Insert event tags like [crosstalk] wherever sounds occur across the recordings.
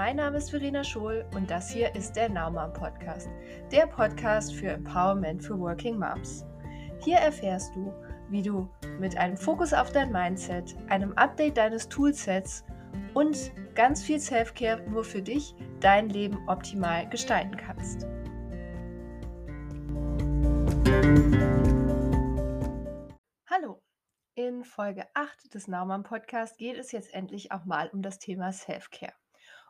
mein Name ist Verena Schohl und das hier ist der Naumann Podcast, der Podcast für Empowerment für Working Moms. Hier erfährst du, wie du mit einem Fokus auf dein Mindset, einem Update deines Toolsets und ganz viel Selfcare nur für dich dein Leben optimal gestalten kannst. Hallo, in Folge 8 des Naumann Podcast geht es jetzt endlich auch mal um das Thema Selfcare.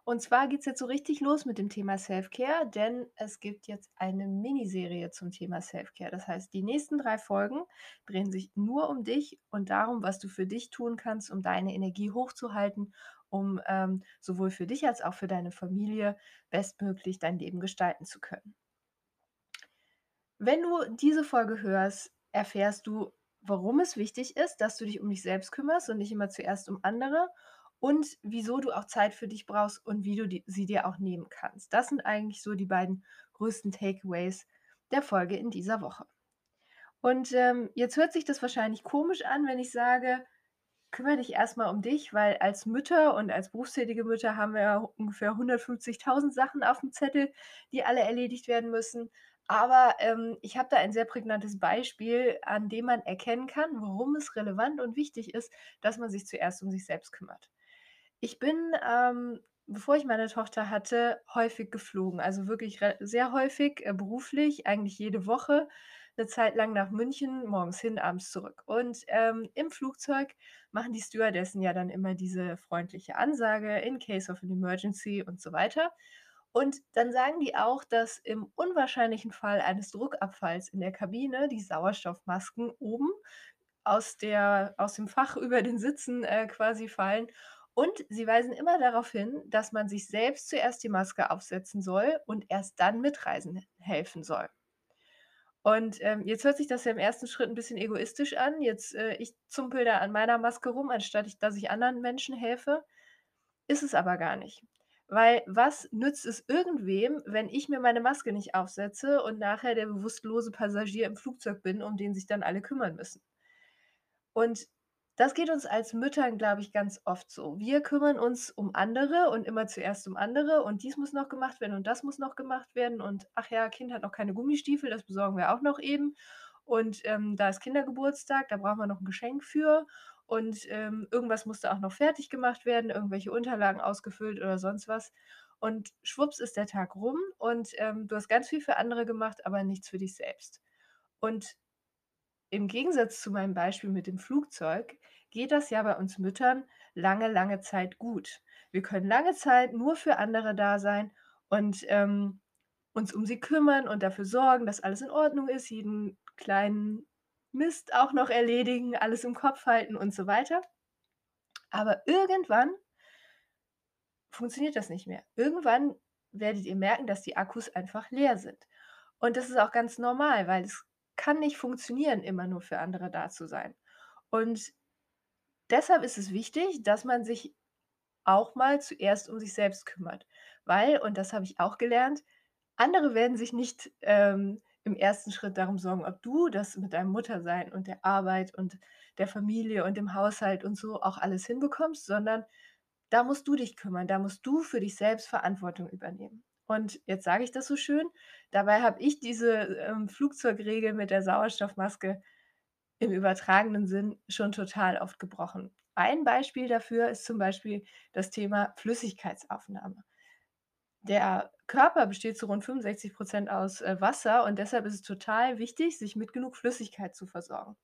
Und zwar geht es jetzt so richtig los mit dem Thema Self-Care, denn es gibt jetzt eine Miniserie zum Thema Self-Care. Das heißt, die nächsten drei Folgen drehen sich nur um dich und darum, was du für dich tun kannst, um deine Energie hochzuhalten, um ähm, sowohl für dich als auch für deine Familie bestmöglich dein Leben gestalten zu können. Wenn du diese Folge hörst, erfährst du, warum es wichtig ist, dass du dich um dich selbst kümmerst und nicht immer zuerst um andere und wieso du auch Zeit für dich brauchst und wie du die, sie dir auch nehmen kannst. Das sind eigentlich so die beiden größten Takeaways der Folge in dieser Woche. Und ähm, jetzt hört sich das wahrscheinlich komisch an, wenn ich sage, kümmere dich erstmal um dich, weil als Mütter und als berufstätige Mütter haben wir ungefähr 150.000 Sachen auf dem Zettel, die alle erledigt werden müssen. Aber ähm, ich habe da ein sehr prägnantes Beispiel, an dem man erkennen kann, warum es relevant und wichtig ist, dass man sich zuerst um sich selbst kümmert. Ich bin, ähm, bevor ich meine Tochter hatte, häufig geflogen. Also wirklich sehr häufig, äh, beruflich, eigentlich jede Woche, eine Zeit lang nach München, morgens hin, abends zurück. Und, ähm, im Flugzeug machen die Stewardessen ja dann immer diese freundliche Ansage: „In case of an emergency“ und so weiter. Und dann sagen die auch, dass im unwahrscheinlichen Fall eines Druckabfalls in der Kabine die Sauerstoffmasken oben aus der aus dem Fach [laughs] über den Sitzen, äh, quasi fallen und sie weisen immer darauf hin, dass man sich selbst zuerst die Maske aufsetzen soll und erst dann Mitreisen helfen soll. Und, ähm, jetzt hört sich das ja im ersten Schritt ein bisschen egoistisch an. Jetzt, äh, ich zumpel da an meiner Maske rum, anstatt ich dass ich anderen Menschen helfe. Ist es aber gar nicht. Weil was nützt es irgendwem, wenn ich mir meine Maske nicht aufsetze und nachher der bewusstlose Passagier im Flugzeug bin, um den sich dann alle kümmern müssen? Und das geht uns als Müttern, glaube ich, ganz oft so. Wir kümmern uns um andere und immer zuerst um andere und dies muss noch gemacht werden und das muss noch gemacht werden und ach ja, Kind hat noch keine Gummistiefel, das besorgen wir auch noch eben. Und ähm, da ist Kindergeburtstag, da brauchen wir noch ein Geschenk für. Und ähm, irgendwas musste auch noch fertig gemacht werden, irgendwelche Unterlagen ausgefüllt oder sonst was. Und schwupps ist der Tag rum und ähm, du hast ganz viel für andere gemacht, aber nichts für dich selbst. Und im Gegensatz zu meinem Beispiel mit dem Flugzeug geht das ja bei uns Müttern lange, lange Zeit gut. Wir können lange Zeit nur für andere da sein und ähm, uns um sie kümmern und dafür sorgen, dass alles in Ordnung ist, jeden kleinen Mist auch noch erledigen, alles im Kopf halten und so weiter. Aber irgendwann funktioniert das nicht mehr. Irgendwann werdet ihr merken, dass die Akkus einfach leer sind. Und das ist auch ganz normal, weil es kann nicht funktionieren, immer nur für andere da zu sein. Und deshalb ist es wichtig, dass man sich auch mal zuerst um sich selbst kümmert. Weil, und das habe ich auch gelernt, andere werden sich nicht ähm, im ersten Schritt darum sorgen, ob du das mit deinem Muttersein und der Arbeit und der Familie und dem Haushalt und so auch alles hinbekommst, sondern da musst du dich kümmern, da musst du für dich selbst Verantwortung übernehmen. Und jetzt sage ich das so schön, dabei habe ich diese, ähm, Flugzeugregel mit der Sauerstoffmaske im übertragenen Sinn schon total oft gebrochen. Ein Beispiel dafür ist zum Beispiel das Thema Flüssigkeitsaufnahme. Der Körper besteht zu rund 65% aus, äh, Wasser und deshalb ist es total wichtig, sich mit genug Flüssigkeit zu versorgen.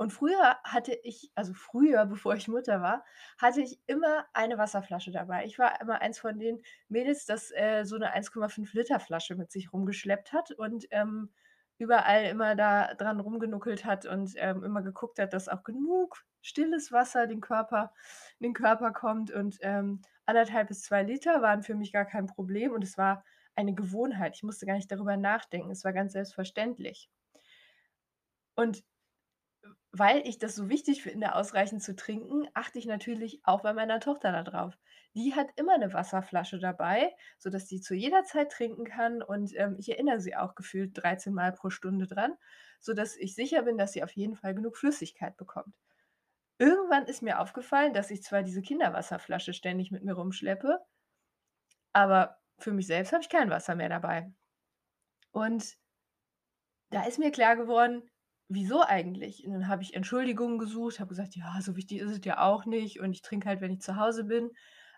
Und früher hatte ich also früher, [laughs] bevor ich Mutter war, hatte ich immer eine Wasserflasche dabei. Ich war immer eins von den Mädels, das, äh, so 'ne 1,5 Liter Flasche mit sich rumgeschleppt hat und, ähm, überall immer da dran rumgenuckelt hat und, ähm, immer geguckt hat, dass auch genug stilles Wasser den Körper in den Körper kommt und, ähm, 1,5 bis 2 Liter waren für mich gar kein Problem und es war eine Gewohnheit. Ich musste gar nicht darüber nachdenken. Es war ganz selbstverständlich. Und weil ich das so wichtig finde, ausreichend zu trinken, achte ich natürlich auch bei meiner Tochter da drauf. Die hat immer eine Wasserflasche dabei, sodass sie zu jeder Zeit trinken kann und, ähm, ich erinnere sie auch gefühlt 13 Mal pro Stunde dran, sodass ich sicher bin, dass sie auf jeden Fall genug Flüssigkeit bekommt. Irgendwann ist mir aufgefallen, dass ich zwar diese Kinderwasserflasche ständig mit mir rumschleppe, Aber für mich selbst habe ich kein Wasser mehr dabei. Und da ist mir klar geworden: „Wieso eigentlich?“ Und dann habe ich Entschuldigungen gesucht, habe gesagt: „Ja, so wichtig ist es ja auch nicht und ich trinke halt, wenn ich zu Hause bin.“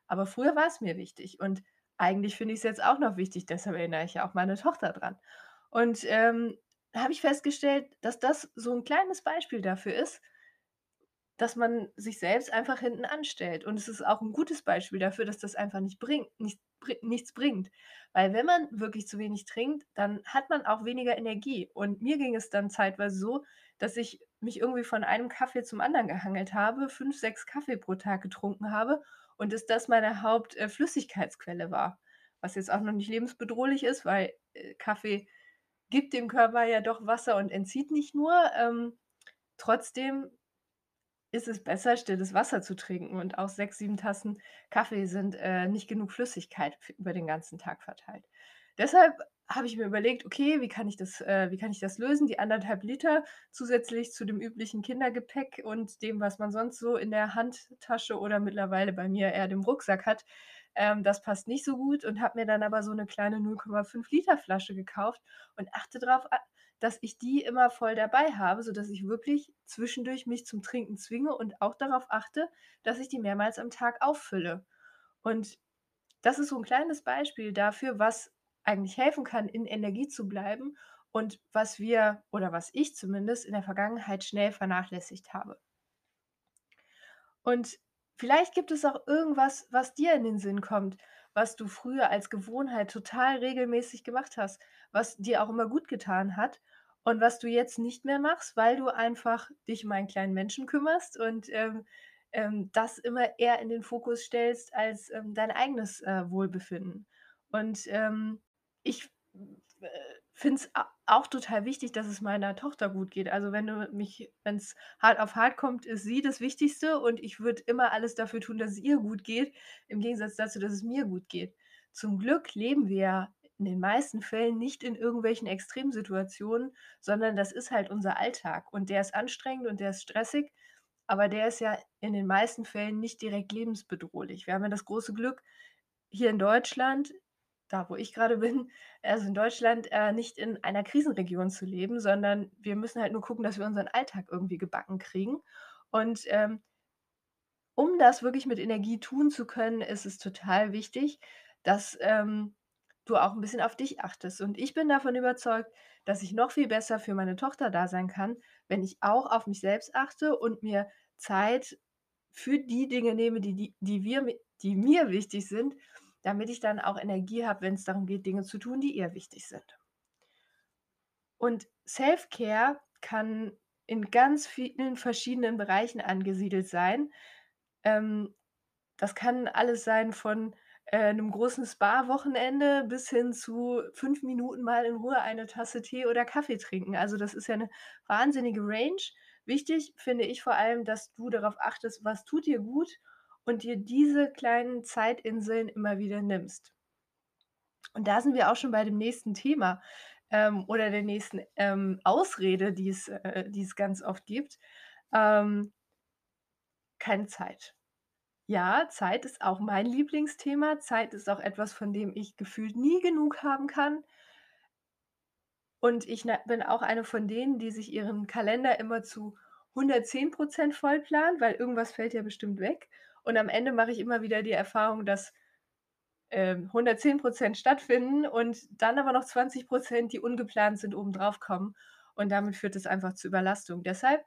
Aber früher war es mir wichtig und eigentlich finde ich's jetzt auch noch wichtig, deshalb erinnere ich ja auch meine Tochter dran. Und, ähm, habe ich festgestellt, dass das so 'n kleines Beispiel dafür ist dass man sich selbst einfach hinten anstellt. Und es ist auch 'n gutes Beispiel dafür, dass das einfach nicht bringt nicht nichts bringt. Weil wenn man wirklich zu wenig trinkt, dann hat man auch weniger Energie. Und mir ging es dann zeitweise so, dass ich mich irgendwie von einem Kaffee zum anderen gehangelt habe, 5, 6 Kaffee pro Tag getrunken habe und dass das meine Haupt äh, war. Was jetzt auch noch nicht lebensbedrohlich ist, weil, äh, Kaffee gibt dem Körper ja doch Wasser und entzieht nicht nur. Ähm, trotzdem ist es besser, stilles Wasser zu trinken und auch 6, 7 Tassen Kaffee sind, äh, nicht genug Flüssigkeit über den ganzen Tag verteilt. Deshalb habe ich mir überlegt: „Okay, wie kann ich das äh, wie kann ich das lösen?“ Die 1 1/2 Liter zusätzlich zu dem üblichen Kindergepäck und dem, was man sonst so in der Handtasche oder mittlerweile bei mir eher dem Rucksack hat, ähm, das passt nicht so gut und habe mir dann aber so 'ne kleine 0,5 Liter Flasche gekauft und achte drauf, a dass ich die immer voll dabei habe, sodass ich wirklich zwischendurch mich zum Trinken zwinge und auch darauf achte, dass ich die mehrmals am Tag auffülle. Und das ist so 'n kleines Beispiel dafür, was eigentlich helfen kann, in Energie zu bleiben und was wir oder was ich zumindest in der Vergangenheit schnell vernachlässigt habe. Und vielleicht gibt es auch irgendwas, was dir in den Sinn kommt, was du früher als Gewohnheit total regelmäßig gemacht hast, was dir auch immer gut getan hat und was du jetzt nicht mehr machst, weil du einfach dich um einen kleinen Menschen kümmerst und, ähm, ähm, das immer eher in den Fokus stellst als, ähm, dein eigenes, äh, Wohlbefinden. Und, ähm, ich, äh, finde es auch total wichtig, dass es meiner Tochter gut geht. Also, wenn du mich wenn's hart auf hart kommt, ist sie das Wichtigste und ich würde immer alles dafür tun, dass es ihr gut geht, im Gegensatz dazu, dass es mir gut geht. Zum Glück leben wir ja in den meisten Fällen nicht in irgendwelchen Extremsituationen, sondern das ist halt unser Alltag und der ist anstrengend und der ist stressig, aber der ist ja in den meisten Fällen nicht direkt lebensbedrohlich. Wir haben ja das große Glück, hier in Deutschland, da wo ich grade [laughs] bin, also in Deutschland, äh, nicht in einer Krisenregion zu leben, sondern wir müssen halt nur gucken, dass wir unseren Alltag irgendwie gebacken kriegen. Und, ähm um das wirklich mit Energie tun zu können, ist es total wichtig, dass, ähm, du auch 'n bisschen auf dich achtest. Und ich bin davon überzeugt, dass ich noch viel besser für meine Tochter da sein kann, wenn ich auch auf mich selbst achte und mir Zeit für die Dinge nehme, die die die wir die mir wichtig sind, damit ich dann auch Energie habe, wenn's darum geht, Dinge zu tun, die ihr wichtig sind. Und Self-Care kann in ganz vielen verschiedenen Bereichen angesiedelt sein. Ähm, das kann alles sein von, äh, 'nem großen Spa-Wochenende bis hin zu 5 Minuten mal in Ruhe eine Tasse Tee oder Kaffee trinken. Also, das ist ja 'ne wahnsinnige Range. Wichtig finde ich vor allem, dass du darauf achtest, was tut dir gut und dir diese kleinen Zeitinseln immer wieder nimmst. Und da sind wir auch schon bei dem nächsten Thema, ähm, oder der nächsten, ähm, Ausrede, die es äh, die es ganz oft gibt. Ähm keine Zeit. Ja, Zeit ist auch mein Lieblingsthema. Zeit ist auch etwas, von dem ich gefühlt nie genug haben kann. Und ich ne bin auch eine von denen, die sich ihren Kalender immer zu 110 % vollplanen, weil irgendwas fällt ja bestimmt weg. Und am Ende mache ich immer wieder die Erfahrung, dass, ähm, 110 % stattfinden und dann aber noch 20 %, die ungeplant sind, obendrauf kommen. Und damit führt es einfach zu Überlastung. Deshalb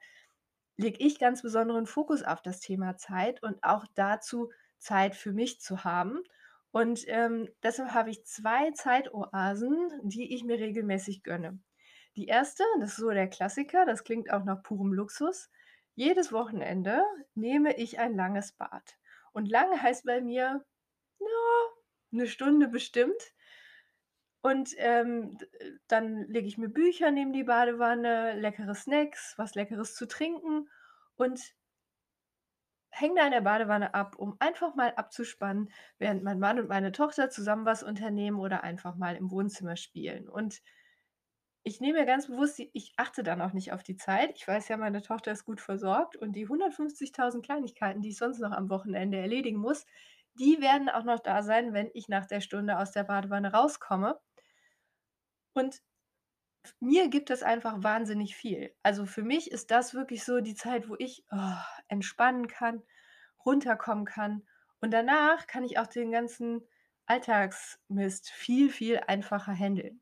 lege ich ganz besonderen Fokus auf das Thema Zeit und auch dazu, Zeit für mich zu haben. Und, ähm, deshalb habe ich 2 Zeitoasen, die ich mir regelmäßig gönne. Die 1., das ist so der Klassiker, das klingt auch nach purem Luxus. Jedes Wochenende nehme ich ein langes Bad. Und lang heißt bei mir, ja, 'ne Stunde bestimmt. Und, ähm, äh, dann lege ich mir Bücher neben die Badewanne, leckere Snacks, was Leckeres zu trinken und hänge da in der Badewanne ab, um einfach mal abzuspannen, während mein Mann und meine Tochter zusammen was unternehmen oder einfach mal im Wohnzimmer spielen. Und ich nehme mir ganz bewusst ich achte dann auch nicht auf die Zeit. Ich weiß ja, meine Tochter ist gut versorgt und die 150.000 Kleinigkeiten, die ich sonst noch am Wochenende erledigen muss, die werden auch noch da sein, wenn ich nach der Stunde aus der Badewanne rauskomme. Und mir gibt das einfach wahnsinnig viel. Also, für mich ist das wirklich so die Zeit, wo ich, oh, entspannen kann, runterkommen kann und danach kann ich auch den ganzen Alltagsmist viel, viel einfacher händeln.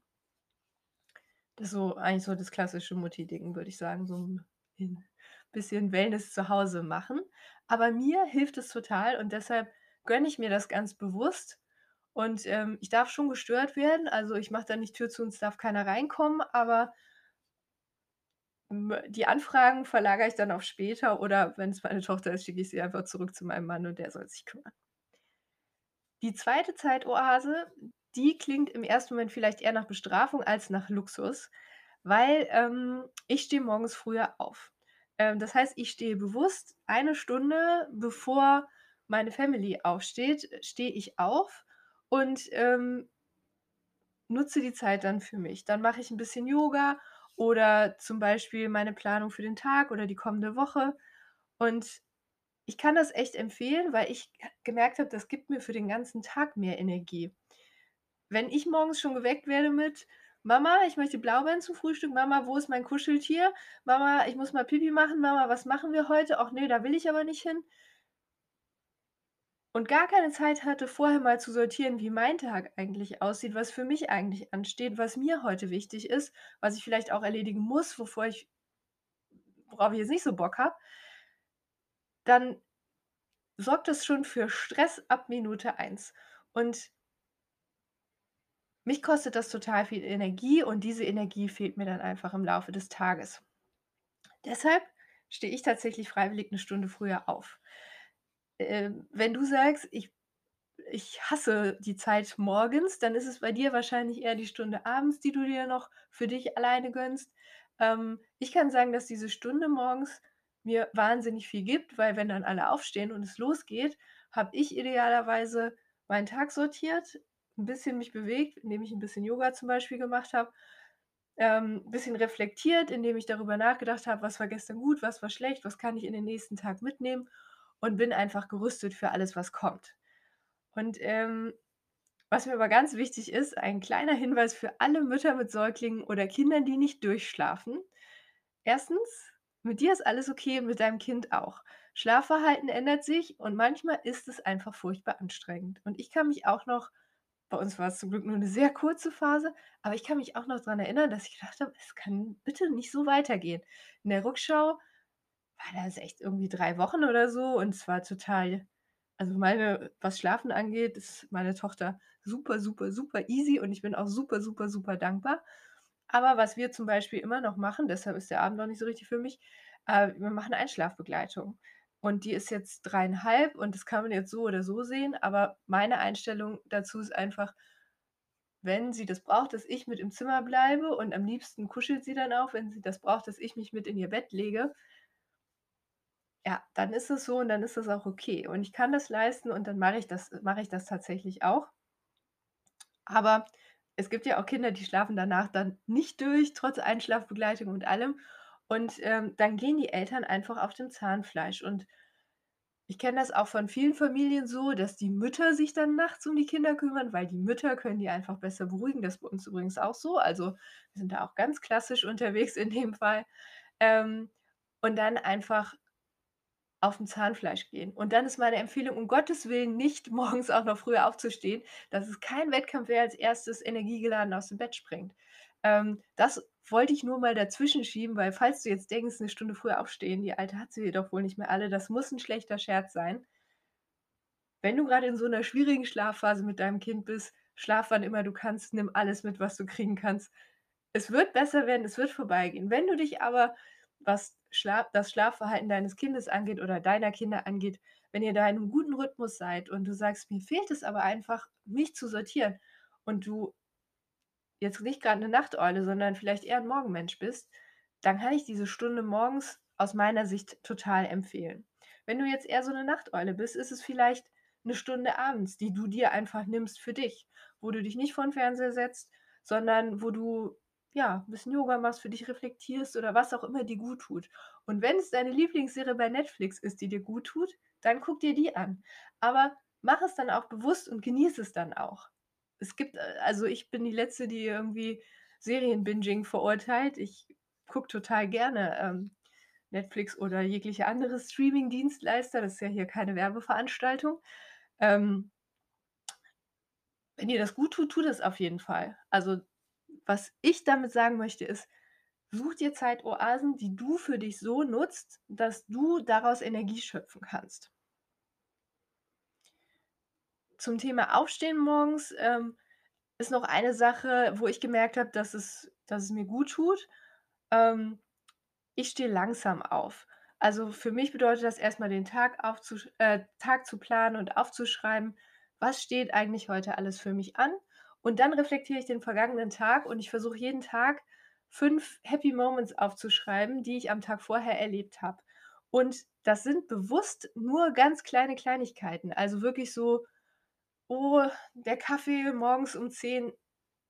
Das ist so eigentlich so das klassische Mutti-Ding, würde ich sagen, so 'n in bisschen Wellness zu Hause machen. Aber mir hilft es total und deshalb gönne ich mir das ganz bewusst und, ähm, ich darf schon gestört werden. Also, ich mache da nicht Tür zu und es darf keiner reinkommen, aber die Anfragen verlagere ich dann auf später oder wenn's meine Tochter ist, schicke ich sie einfach zurück zu meinem Mann und der soll sich kümmern. Die 2. Zeitoase, die klingt im 1. Moment vielleicht eher nach Bestrafung als nach Luxus, weil, ähm, ich stehe morgens früher auf. Ähm, das heißt, ich stehe bewusst eine Stunde, bevor meine Family aufsteht, stehe ich auf und, ähm nutze die Zeit dann für mich. Dann mache ich 'n bisschen Yoga oder zum Beispiel meine Planung für den Tag oder die kommende Woche. Und ich kann das echt empfehlen, weil ich gemerkt habe, das gibt mir für den ganzen Tag mehr Energie. Wenn ich morgens schon geweckt werde mit: „Mama, ich möchte Blaubeeren zum Frühstück. Mama, wo ist mein Kuscheltier? Mama, ich muss mal Pipi machen. Mama, was machen wir heute? Ach ne, da will ich aber nicht hin.“ Und gar keine Zeit hatte, vorher mal zu sortieren, wie mein Tag eigentlich aussieht, was für mich eigentlich ansteht, was mir heute wichtig ist, was ich vielleicht auch erledigen muss, wovor ich worauf ich jetzt nicht so Bock habe dann sorgt das schon für Stress ab Minute 1. Und mich kostet das total viel Energie und diese Energie fehlt mir dann einfach im Laufe des Tages. Deshalb stehe ich tatsächlich freiwillig 'ne Stunde früher auf. Ähm, wenn du sagst: „Ich ich hasse die Zeit morgens“, dann ist es bei dir wahrscheinlich eher die Stunde abends, die du dir noch für dich alleine gönnst. Ähm, ich kann sagen, dass diese Stunde morgens mir wahnsinnig viel gibt, weil wenn dann alle aufstehen und es losgeht, habe ich idealerweise meinen Tag sortiert, 'n bisschen mich bewegt, indem ich 'n bisschen Yoga zum Beispiel gemacht habe, ähm, bisschen reflektiert, indem ich darüber nachgedacht habe: „Was war gestern gut, was war schlecht, was kann ich in den nächsten Tag mitnehmen?“ Und bin einfach gerüstet für alles, was kommt. Und, ähm, was mir aber ganz wichtig ist, ein kleiner Hinweis für alle Mütter mit Säuglingen oder Kindern, die nicht durchschlafen. 1. mit dir ist alles okay und mit deinem Kind auch. Schlafverhalten ändert sich und manchmal ist es einfach furchtbar anstrengend. Und ich kann mich auch noch bei uns war es zum Glück nur 'ne sehr kurze Phase, aber ich kann mich auch noch dran erinnern, dass ich gedacht habe: „Es kann bitte nicht so weitergehen.“ In der Rückschau war das echt irgendwie 3 Wochen oder so und es war total also, meine was Schlafen angeht, ist meine Tochter super, super, super easy und ich bin auch super, super, super dankbar. Aber was wir zum Beispiel immer noch machen, deshalb ist der Abend noch nicht so richtig für mich, äh, wir machen Einschlafbegleitung. Und die ist jetzt 3 1/2 und das kann man jetzt so oder so sehen, aber meine Einstellung dazu ist einfach wenn sie das braucht, dass ich mit im Zimmer bleibe und am liebsten kuschelt sie dann auch, wenn sie das braucht, dass ich mich mit in ihr Bett lege ja, dann ist es so und dann ist das auch okay. Und ich kann das leisten und dann mache ich das mache ich das tatsächlich auch. Aber es gibt ja auch Kinder, die schlafen danach dann nicht durch, trotz Einschlafbegleitung und allem. Und, ähm, dann gehen die Eltern einfach auf dem Zahnfleisch. Und ich kenne das auch von vielen Familien so, dass die Mütter sich dann nachts um die Kinder kümmern, weil die Mütter können die einfach besser beruhigen. Das ist bei uns übrigens auch so. Also, wir sind da auch ganz klassisch unterwegs in dem Fall. Ähm, und dann einfach aufm Zahnfleisch gehen. Und dann ist meine Empfehlung, um Gottes Willen nicht [laughs] morgens auch noch früher aufzustehen. Das ist kein Wettkampf, wer als 1. energiegeladen aus dem Bett springt. Ähm, das wollte ich nur mal dazwischen schieben, weil falls du jetzt denkst, 'ne Stunde früher aufstehen, die Alte hat sie doch wohl nicht mehr alle, das muss 'n schlechter Scherz sein. Wenn du grade in so 'ner schwierigen Schlafphase mit deinem Kind bist, schlaf wann immer du kannst, nimm alles mit, was du kriegen kannst. Es wird besser werden, es wird vorbeigehen. Wenn du dich aber, was Schla das Schlafverhalten deines Kindes angeht oder deiner Kinder angeht wenn ihr da in 'nem guten Rhythmus seid und du sagst: „Mir fehlt es aber einfach, mich zu sortieren“ und du jetzt nicht grad 'ne Nachteule, sondern vielleicht eher 'n Morgenmensch bist, dann kann ich diese Stunde morgens aus meiner Sicht total empfehlen. Wenn du jetzt eher so 'ne Nachteule bist, ist es vielleicht 'ne Stunde abends, die du dir einfach nimmst für dich, wo du dich nicht vor 'n Fernseher setzt, sondern wo du, ja, 'n bisschen Yoga machst, für dich reflektierst oder was auch immer dir guttut. Und wenn's deine Lieblingsserie bei Netflix ist, die dir guttut, dann guck dir die an. Aber mach es dann auch bewusst und genieße es dann auch. Es gibt äh, also, ich bin die Letzte, die irgendwie Serien-Binging verurteilt. Ich gucke total gerne, ähm, Netflix oder jegliche andere Streaming-Dienstleister. Das ist ja hier keine Werbeveranstaltung. Ähm wenn dir das gut tut, tu das auf jeden Fall. Also, was ich damit sagen möchte, ist, such dir Zeitoasen, die du für dich so nutzt, dass du daraus Energie schöpfen kannst. Zum Thema Aufstehen morgens, ähm, ist noch eine Sache, wo ich gemerkt habe, dass es dass es mir gut tut. Ähm, ich stehe langsam auf. Also, für mich bedeutet das erst mal den Tag äh, Tag zu planen und aufzuschreiben: „Was steht eigentlich heute alles für mich an?“ Und dann reflektiere ich den vergangenen Tag und ich versuche jeden Tag 5 Happy Moments aufzuschreiben, die ich am Tag vorher erlebt habe. Und das sind bewusst nur ganz kleine Kleinigkeiten. Also, wirklich so: „Oh, der Kaffee morgens um 10,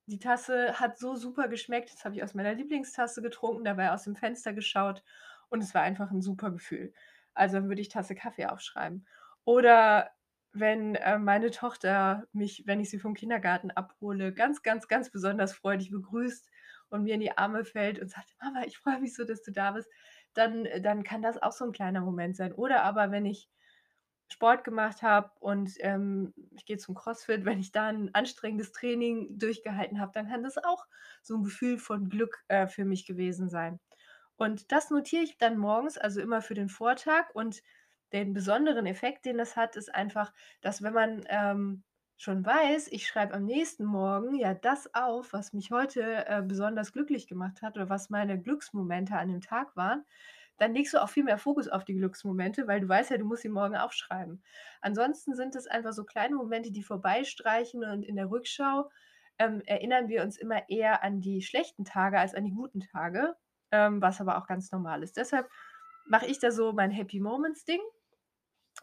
die Tasse hat so super geschmeckt. Das habe ich aus meiner Lieblingstasse getrunken, dabei aus dem Fenster geschaut und es war einfach 'n super Gefühl.“ Also, dann würde ich Tasse Kaffee aufschreiben. Oder wenn, äh, meine Tochter mich, wenn ich sie vom Kindergarten abhole, ganz, ganz, ganz besonders freudig begrüßt und mir in die Arme fällt und sagt: „Mama, ich freue mich so, dass du da bist“, dann äh, dann kann das auch so 'n kleiner Moment sein. Oder aber wenn ich Sport gemacht habe und, ähm, ich gehe zum CrossFit, wenn ich da 'n anstrengendes Training durchgehalten habe, dann kann das auch so 'n Gefühl von Glück, äh, für mich gewesen sein. Und das notiere ich dann morgens, also immer für den Vortag und den besonderen Effekt, den das hat, ist einfach, dass wenn man, ähm, schon weiß, ich schreibe am nächsten Morgen ja das auf, was mich heute, äh, besonders glücklich gemacht hat oder was meine Glücksmomente an dem Tag waren, dann legst du auch viel mehr Fokus auf die Glücksmomente, weil du weißt ja, du musst sie morgen aufschreiben. Ansonsten sind es einfach so kleine Momente, die vorbeistreichen und in der Rückschau, ähm, erinnern wir uns immer eher an die schlechten Tage als an die guten Tage, ähm, was aber auch ganz normal ist. Deshalb mache ich da so mein Happy Moments Ding.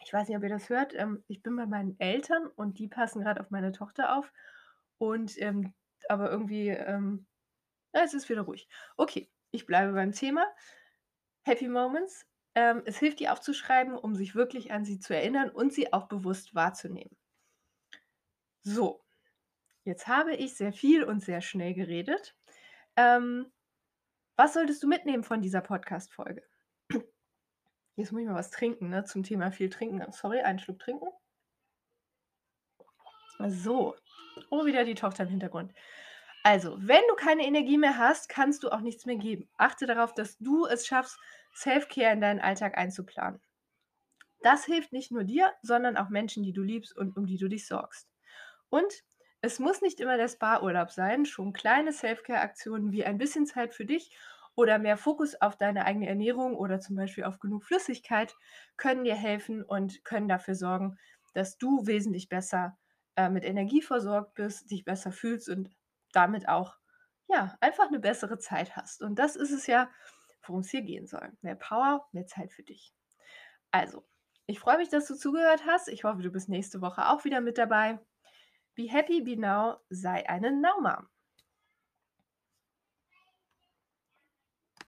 Ich weiß nicht, ob ihr das hört, ähm, ich bin bei meinen Eltern und die passen grad auf meine Tochter auf und, ähm aber irgendwie, ähm es ist wieder ruhig. Okay, ich bleibe beim Thema. Happy Moments, ähm, es hilft, die aufzuschreiben, um sich wirklich an sie zu erinnern und sie auch bewusst wahrzunehmen. So, jetzt habe ich sehr viel und sehr schnell geredet. Ähm, was solltest du mitnehmen von dieser Podcast-Folge? Jetzt muss ich mal was trinken, ne, zum Thema viel trinken. Sorry, einen Schluck trinken. So. Oh, wieder die Tochter im Hintergrund. Also, wenn du keine Energie mehr hast, kannst du auch nichts mehr geben. Achte darauf, dass du es schaffst, Self-Care in deinen Alltag einzuplanen. Das hilft nicht nur dir, sondern auch Menschen, die du liebst und um die du dich sorgst. Und es muss nicht immer der Spa-Urlaub sein, schon kleine Self-Care-Aktionen wie ein bisschen Zeit für dich oder mehr Fokus auf deine eigene Ernährung oder zum Beispiel auf genug Flüssigkeit können dir helfen und können dafür sorgen, dass du wesentlich besser, äh, mit Energie versorgt bist, dich besser fühlst und damit auch, ja, einfach 'ne bessere Zeit hast. Und das ist es ja, worum's hier gehen soll. Mehr Power, mehr Zeit für dich. Also, ich freue mich, dass du zugehört hast. Ich hoffe, du bist nächste Woche auch wieder mit dabei. Be happy, be now, sei eine Mom.